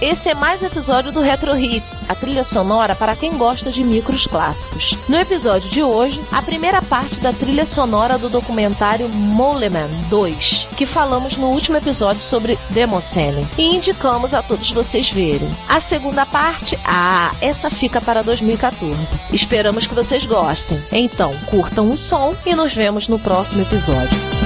Esse é mais um episódio do Retro Hits, a trilha sonora para quem gosta de micros clássicos. No episódio de hoje, a primeira parte da trilha sonora do documentário Moleman 2, que falamos no último episódio sobre Demoscene, e indicamos a todos vocês verem. A segunda parte, ah, essa fica para 2014. Esperamos que vocês gostem. Então, curtam o som e nos vemos no próximo episódio.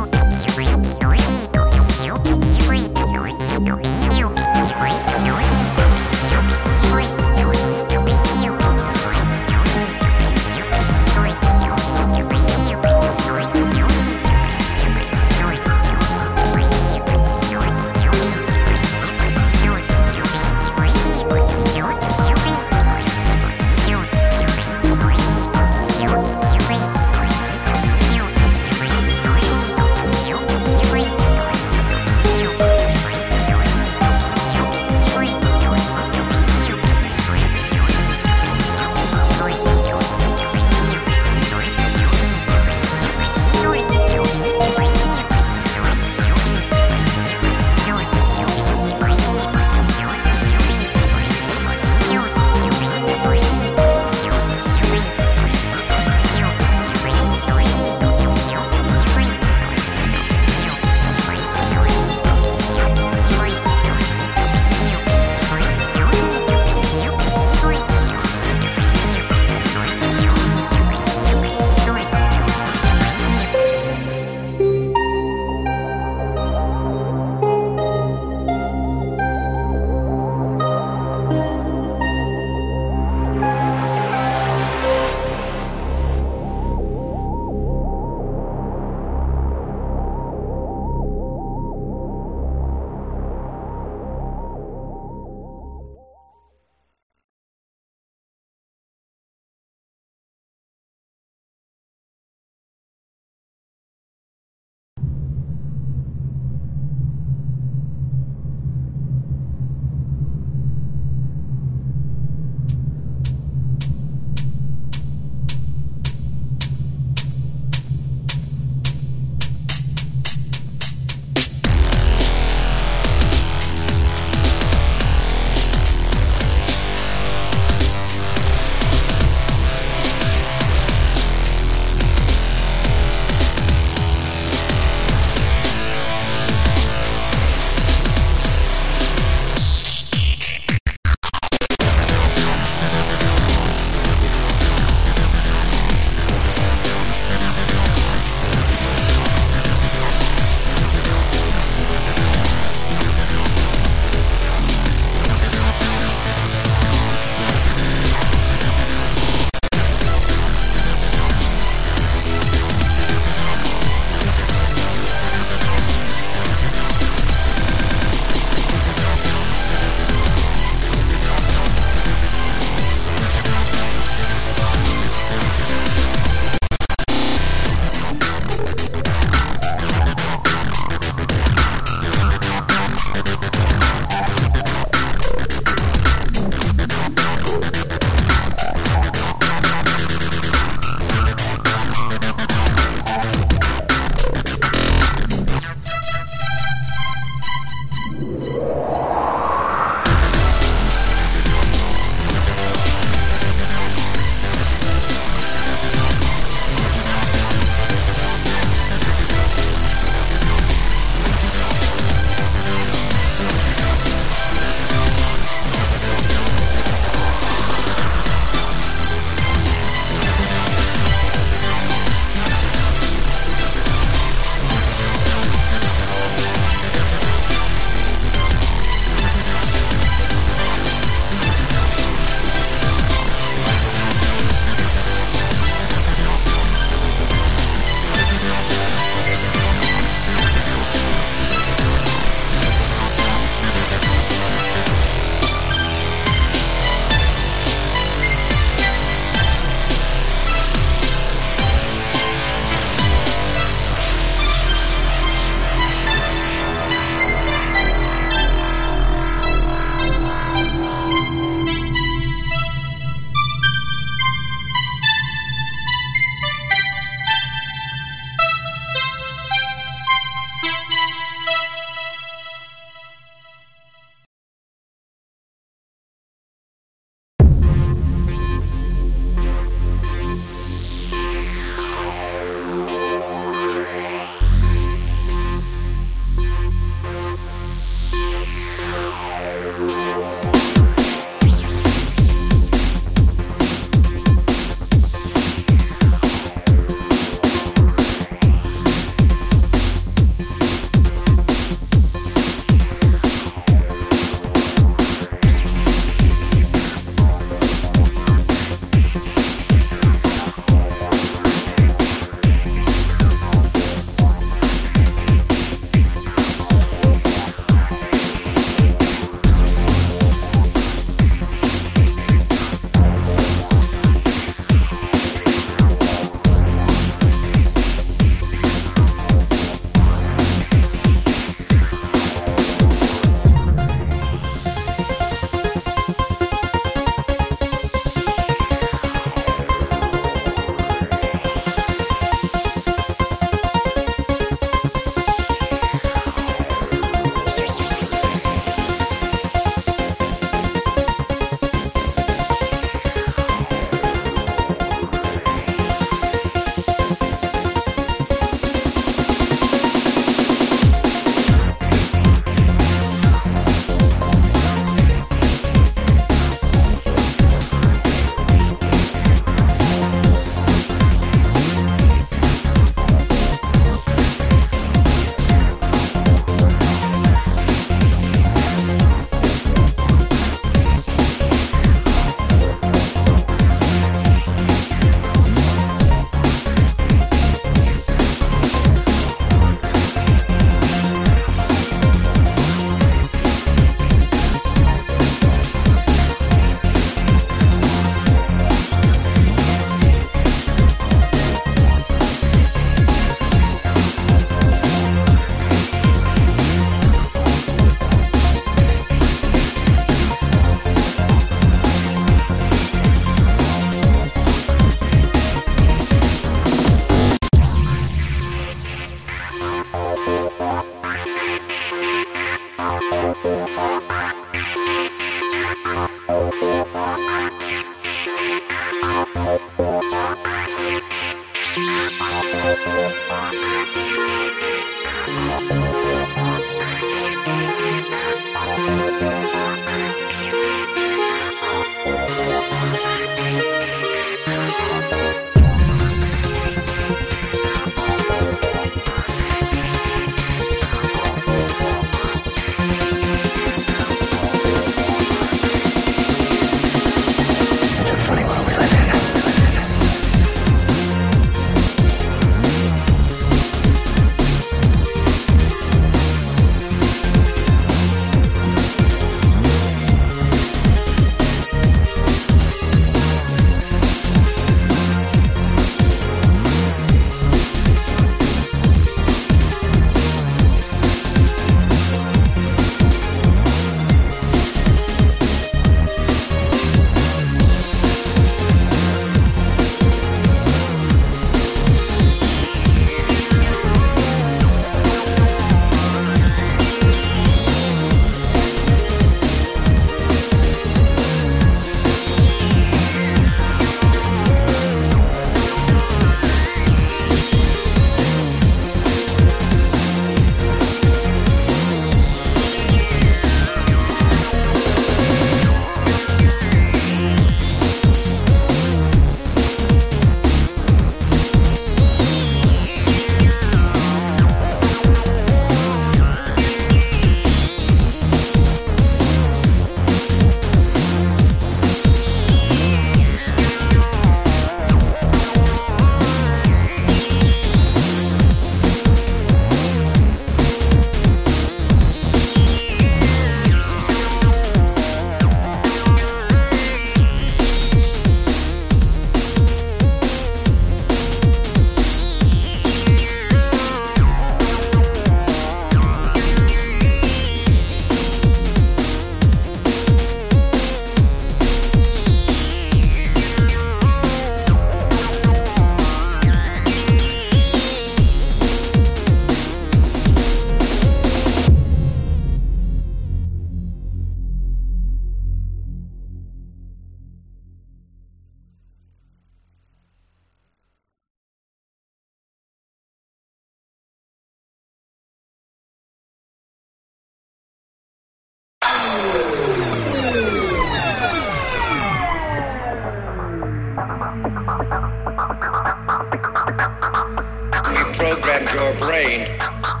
brain.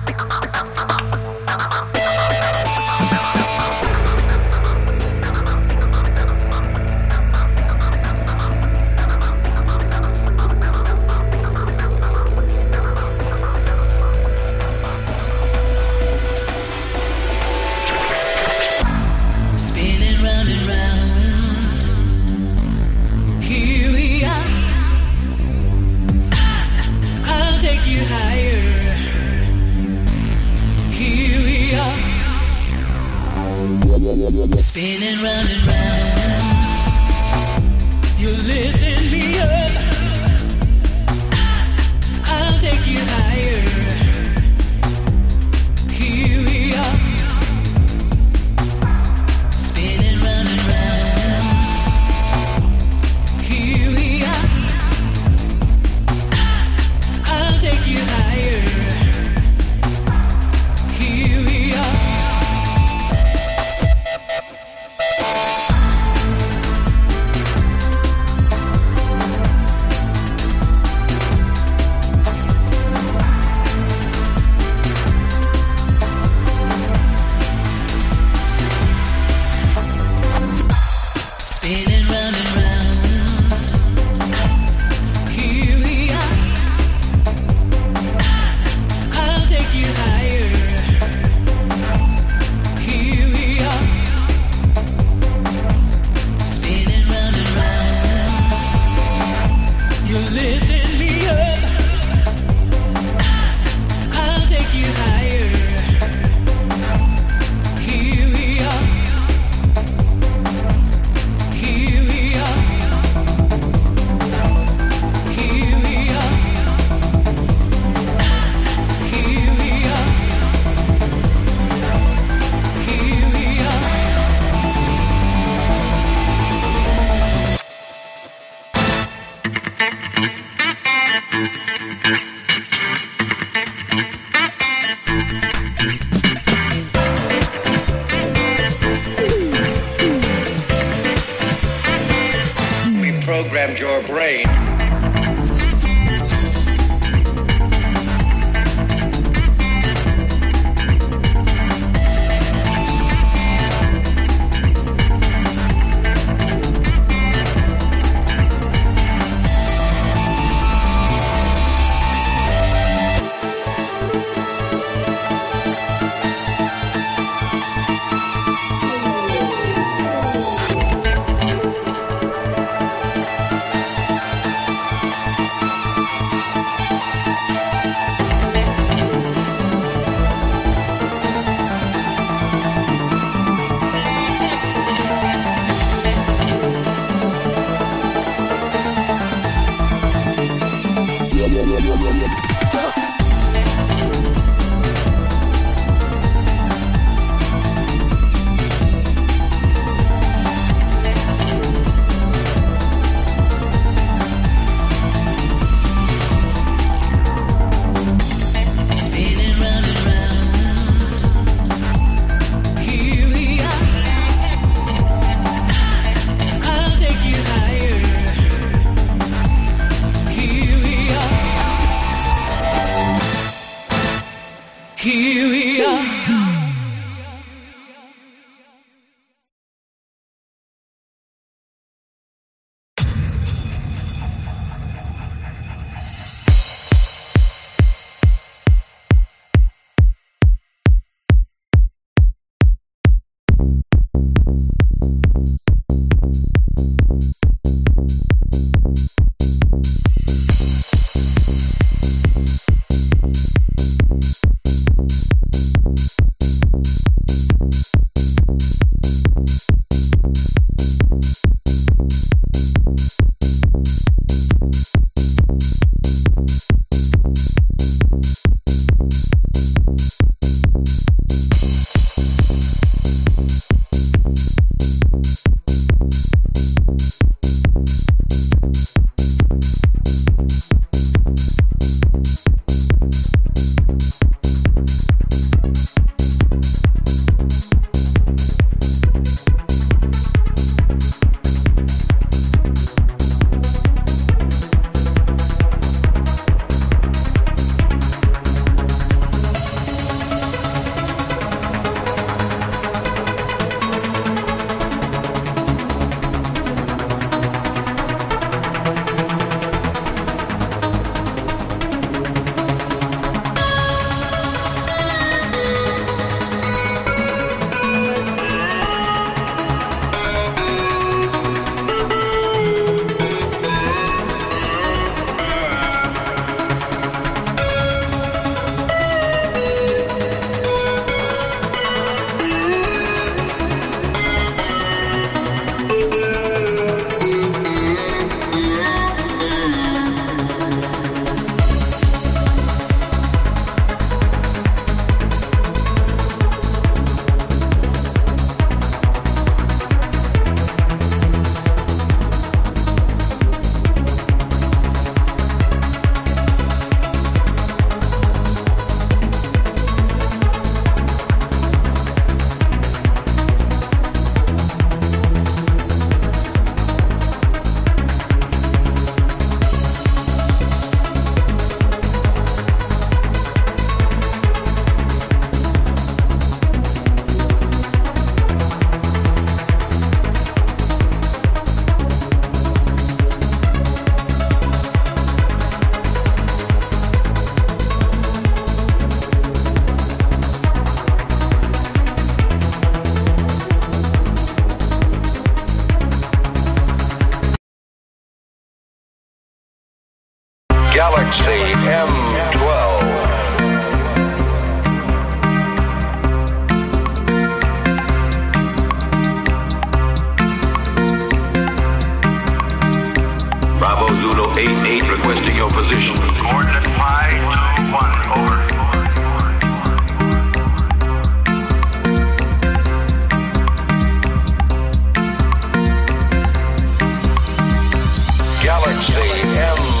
Alex the M.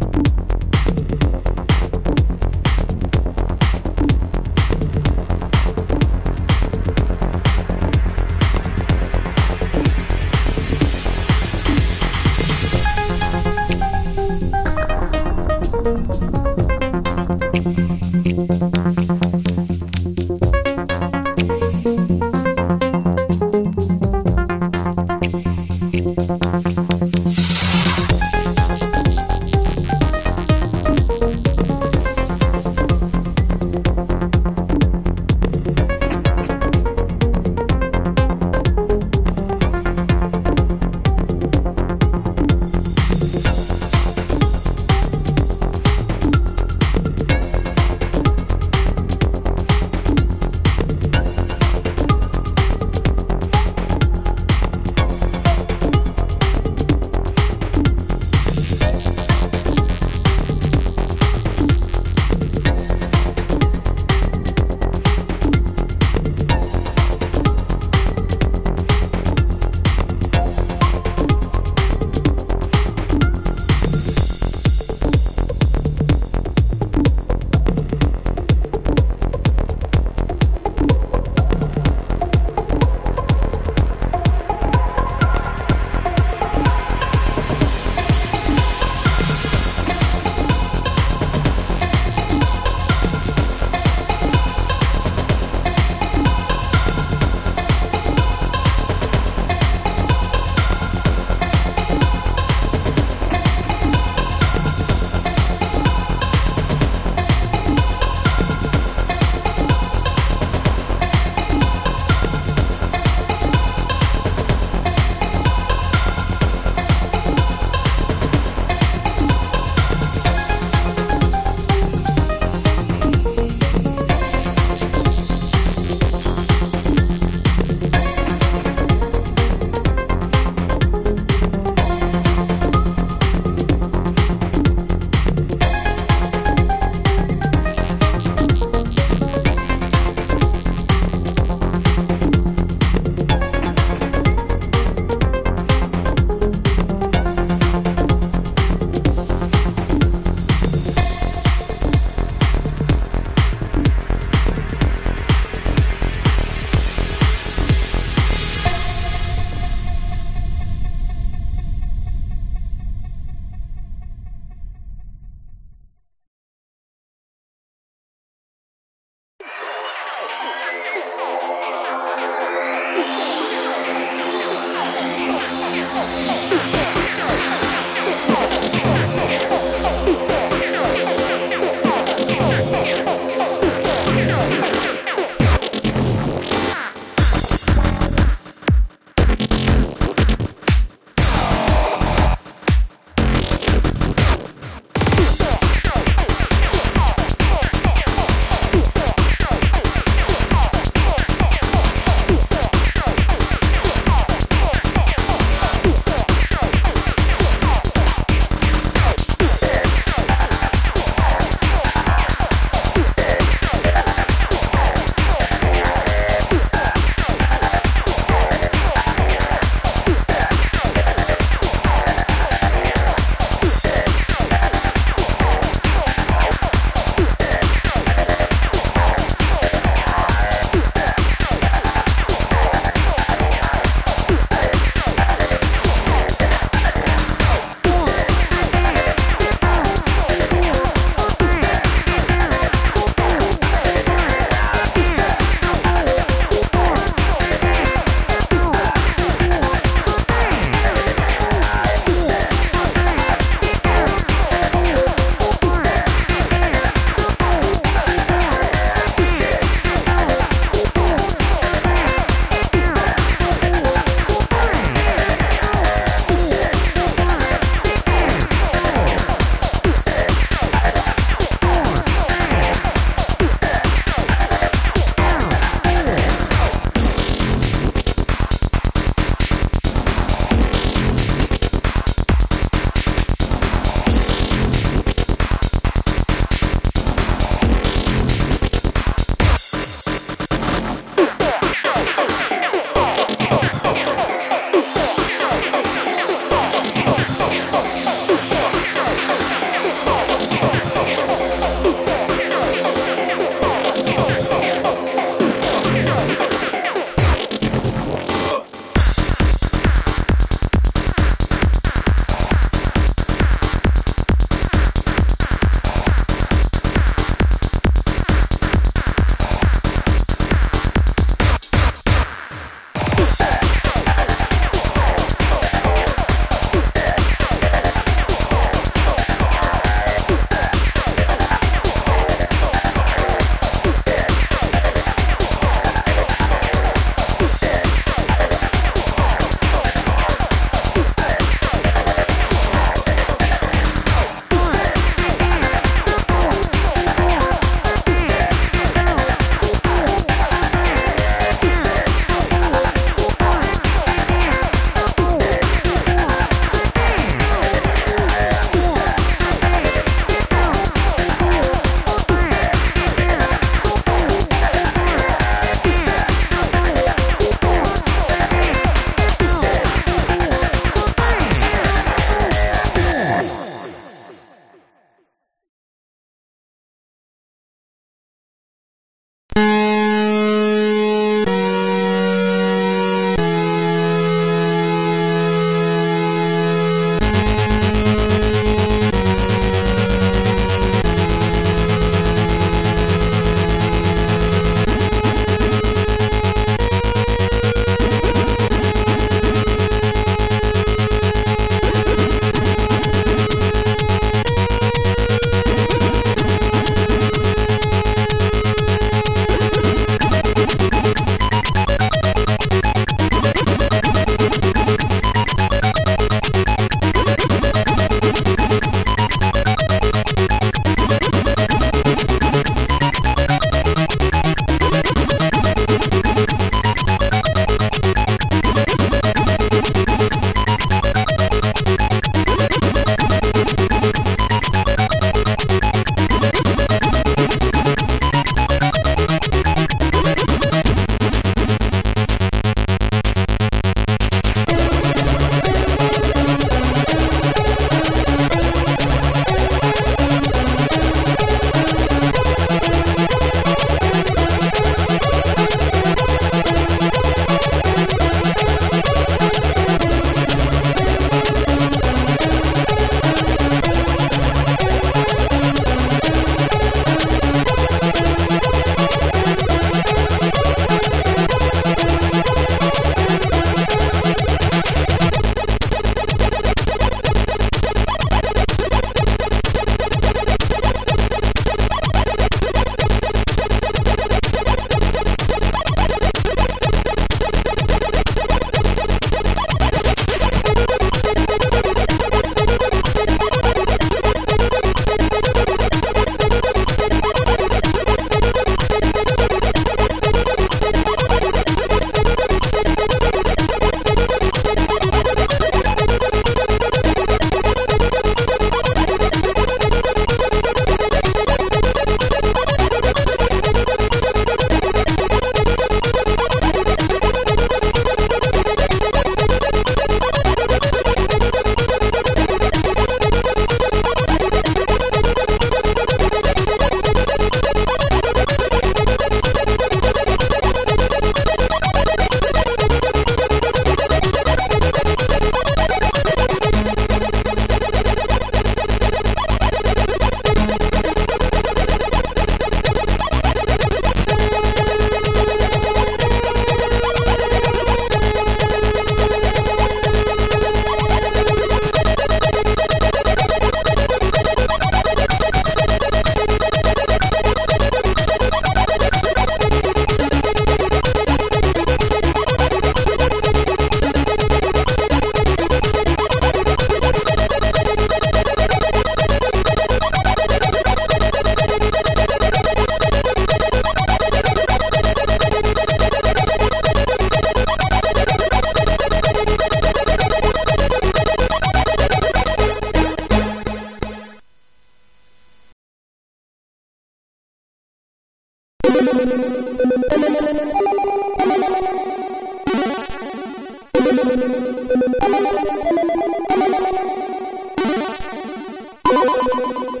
Thank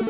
you.